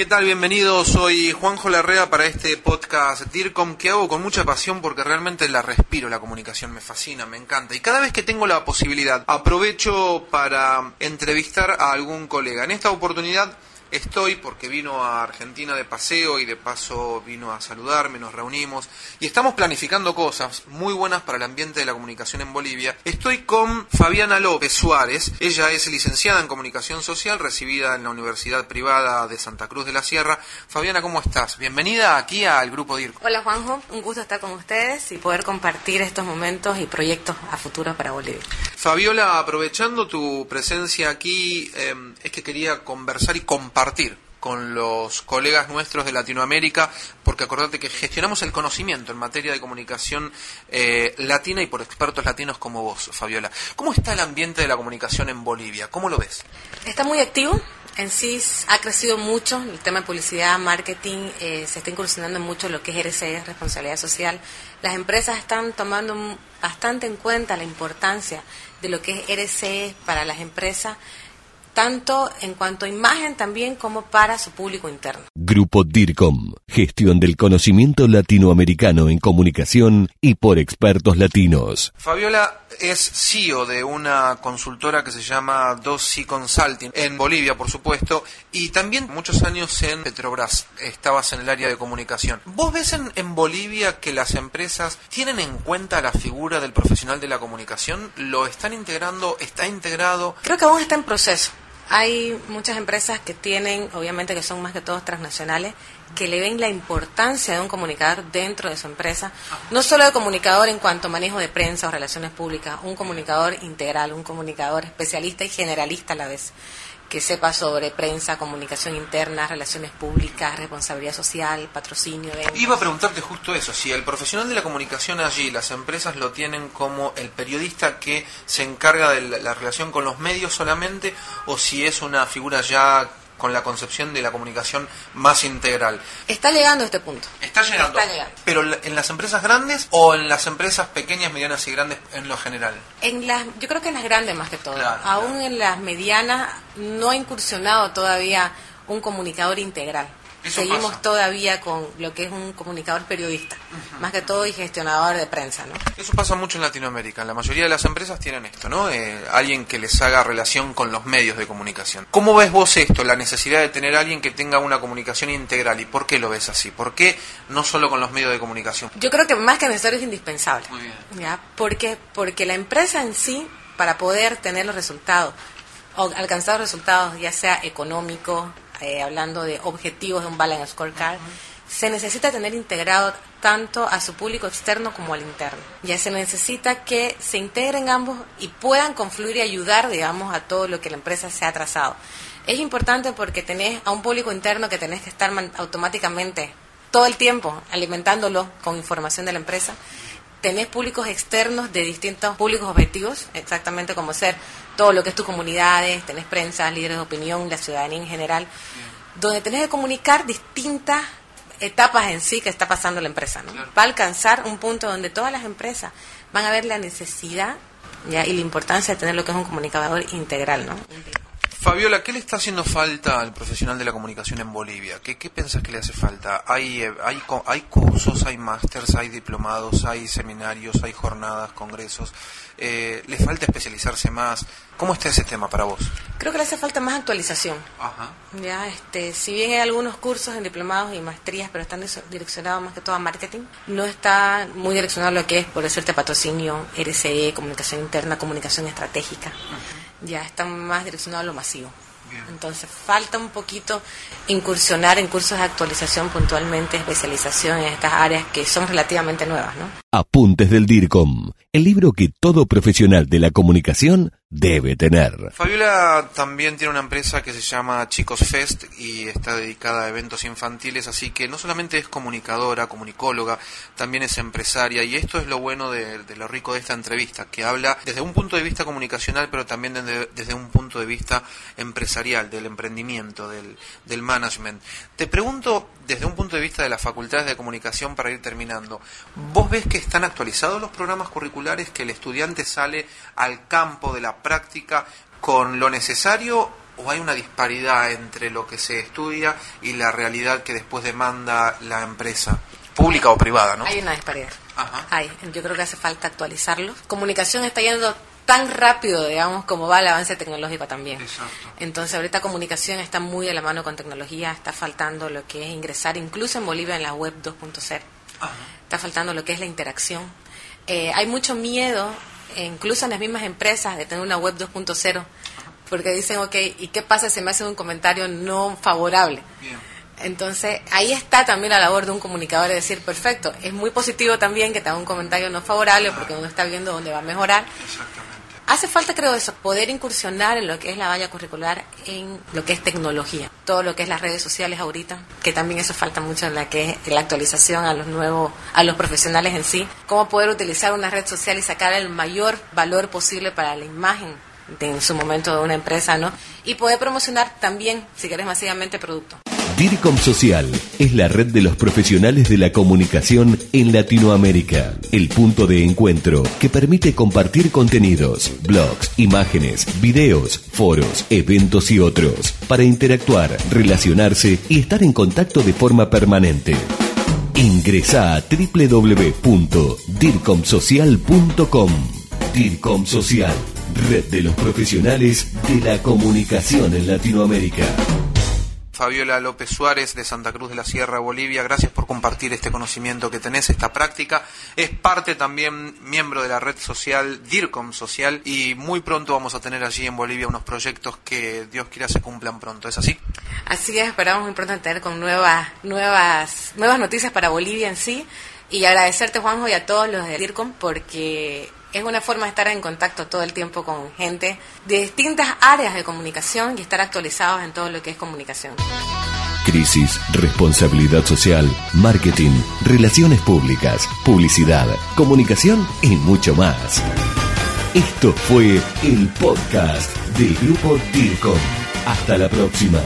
¿Qué tal? Bienvenidos. Soy Juanjo Larrea para este podcast DIRCOM que hago con mucha pasión porque realmente la respiro, la comunicación me fascina, me encanta. Y cada vez que tengo la posibilidad aprovecho para entrevistar a algún colega. En esta oportunidad estoy porque vino a Argentina de paseo y de paso vino a saludarme, nos reunimos y estamos planificando cosas muy buenas para el ambiente de la comunicación en Bolivia. Estoy con Fabiana López Suárez, ella es licenciada en comunicación social, recibida en la Universidad Privada de Santa Cruz de la Sierra. Fabiana, ¿cómo estás? Bienvenida aquí al grupo DIRCO. Hola Juanjo, un gusto estar con ustedes y poder compartir estos momentos y proyectos a futuro para Bolivia. Fabiola, aprovechando tu presencia aquí, eh, es que quería conversar y compartir con los colegas nuestros de Latinoamérica, porque acordate que gestionamos el conocimiento en materia de comunicación eh, latina y por expertos latinos como vos, Fabiola. ¿Cómo está el ambiente de la comunicación en Bolivia? ¿Cómo lo ves? Está muy activo. En sí ha crecido mucho el tema de publicidad, marketing, eh, se está incursionando mucho lo que es RCE, responsabilidad social. Las empresas están tomando bastante en cuenta la importancia de lo que es RCE para las empresas tanto en cuanto a imagen también como para su público interno. Grupo DIRCOM, gestión del conocimiento latinoamericano en comunicación y por expertos latinos. Fabiola es CEO de una consultora que se llama Dossi Consulting en Bolivia, por supuesto, y también muchos años en Petrobras. Estabas en el área de comunicación. ¿Vos ves en, en Bolivia que las empresas tienen en cuenta la figura del profesional de la comunicación? ¿Lo están integrando? ¿Está integrado? Creo que aún está en proceso. Hay muchas empresas que tienen, obviamente que son más que todos transnacionales, que le ven la importancia de un comunicador dentro de su empresa, no solo de comunicador en cuanto a manejo de prensa o relaciones públicas, un comunicador integral, un comunicador especialista y generalista a la vez que sepa sobre prensa, comunicación interna, relaciones públicas, responsabilidad social, patrocinio. Iba a preguntarte justo eso, si el profesional de la comunicación allí, las empresas lo tienen como el periodista que se encarga de la relación con los medios solamente, o si es una figura ya con la concepción de la comunicación más integral. Está llegando a este punto. Está llegando. Está llegando. Pero en las empresas grandes o en las empresas pequeñas, medianas y grandes en lo general. En las, yo creo que en las grandes más que todo. Claro, Aún claro. en las medianas no ha incursionado todavía un comunicador integral. Eso Seguimos pasa. todavía con lo que es un comunicador periodista, más que todo y gestionador de prensa, ¿no? Eso pasa mucho en Latinoamérica. La mayoría de las empresas tienen esto, ¿no? Eh, alguien que les haga relación con los medios de comunicación. ¿Cómo ves vos esto, la necesidad de tener alguien que tenga una comunicación integral? ¿Y por qué lo ves así? ¿Por qué no solo con los medios de comunicación? Yo creo que más que necesario es indispensable. Muy bien. ¿ya? Porque, porque la empresa en sí, para poder tener los resultados, o alcanzar los resultados, ya sea económicos, eh, hablando de objetivos de un balance scorecard, se necesita tener integrado tanto a su público externo como al interno. Ya se necesita que se integren ambos y puedan confluir y ayudar, digamos, a todo lo que la empresa se ha trazado. Es importante porque tenés a un público interno que tenés que estar automáticamente todo el tiempo alimentándolo con información de la empresa tenés públicos externos de distintos públicos objetivos, exactamente como ser todo lo que es tus comunidades, tenés prensa, líderes de opinión, la ciudadanía en general, donde tenés que comunicar distintas etapas en sí que está pasando la empresa, ¿no? Va a alcanzar un punto donde todas las empresas van a ver la necesidad ¿ya? y la importancia de tener lo que es un comunicador integral, ¿no? Fabiola, ¿qué le está haciendo falta al profesional de la comunicación en Bolivia? ¿Qué, qué piensas que le hace falta? ¿Hay, eh, hay, ¿Hay cursos, hay másters, hay diplomados, hay seminarios, hay jornadas, congresos? Eh, ¿Le falta especializarse más? ¿Cómo está ese tema para vos? Creo que le hace falta más actualización. Ajá. Ya, este, si bien hay algunos cursos en diplomados y maestrías, pero están direccionados más que todo a marketing, no está muy direccionado a lo que es, por decirte, patrocinio, RCE, comunicación interna, comunicación estratégica. Ya están más direccionados a lo masivo. Entonces, falta un poquito incursionar en cursos de actualización puntualmente, especialización en estas áreas que son relativamente nuevas, ¿no? Apuntes del DIRCOM, el libro que todo profesional de la comunicación debe tener. Fabiola también tiene una empresa que se llama Chicos Fest y está dedicada a eventos infantiles, así que no solamente es comunicadora, comunicóloga, también es empresaria y esto es lo bueno de, lo rico de esta entrevista, que habla desde un punto de vista comunicacional, pero también desde, un punto de vista empresarial, del emprendimiento, del, management. Te pregunto desde un punto de vista de las facultades de comunicación para ir terminando, ¿vos ves que están actualizados los programas curriculares, que el estudiante sale al campo de la práctica con lo necesario o hay una disparidad entre lo que se estudia y la realidad que después demanda la empresa, pública o privada, ¿no? Hay una disparidad. Hay. Yo creo que hace falta actualizarlo. Comunicación está yendo tan rápido, digamos, como va el avance tecnológico también. Entonces, ahorita comunicación está muy a la mano con tecnología, está faltando lo que es ingresar, incluso en Bolivia, en la web 2.0. Está faltando lo que es la interacción. Eh, hay mucho miedo, incluso en las mismas empresas, de tener una web 2.0, porque dicen, ok, ¿y qué pasa si me hacen un comentario no favorable? Entonces, ahí está también la labor de un comunicador de decir, perfecto, es muy positivo también que te haga un comentario no favorable porque uno está viendo dónde va a mejorar. Hace falta, creo, eso, poder incursionar en lo que es la valla curricular, en lo que es tecnología, todo lo que es las redes sociales ahorita, que también eso falta mucho en la que es la actualización a los nuevos, a los profesionales en sí, cómo poder utilizar una red social y sacar el mayor valor posible para la imagen de, en su momento de una empresa, ¿no? Y poder promocionar también, si querés, masivamente producto. DIRCOM Social es la red de los profesionales de la comunicación en Latinoamérica, el punto de encuentro que permite compartir contenidos, blogs, imágenes, videos, foros, eventos y otros, para interactuar, relacionarse y estar en contacto de forma permanente. Ingresa a www.dircomsocial.com. DIRCOM Social, red de los profesionales de la comunicación en Latinoamérica. Fabiola López Suárez de Santa Cruz de la Sierra, Bolivia. Gracias por compartir este conocimiento que tenés, esta práctica. Es parte también miembro de la red social DIRCOM Social y muy pronto vamos a tener allí en Bolivia unos proyectos que Dios quiera se cumplan pronto. ¿Es así? Así es, esperamos muy pronto tener con nuevas, nuevas, nuevas noticias para Bolivia en sí. Y agradecerte, Juanjo, y a todos los de DIRCOM porque es una forma de estar en contacto todo el tiempo con gente de distintas áreas de comunicación y estar actualizados en todo lo que es comunicación. Crisis, responsabilidad social, marketing, relaciones públicas, publicidad, comunicación y mucho más. Esto fue el podcast del grupo DIRCOM. Hasta la próxima.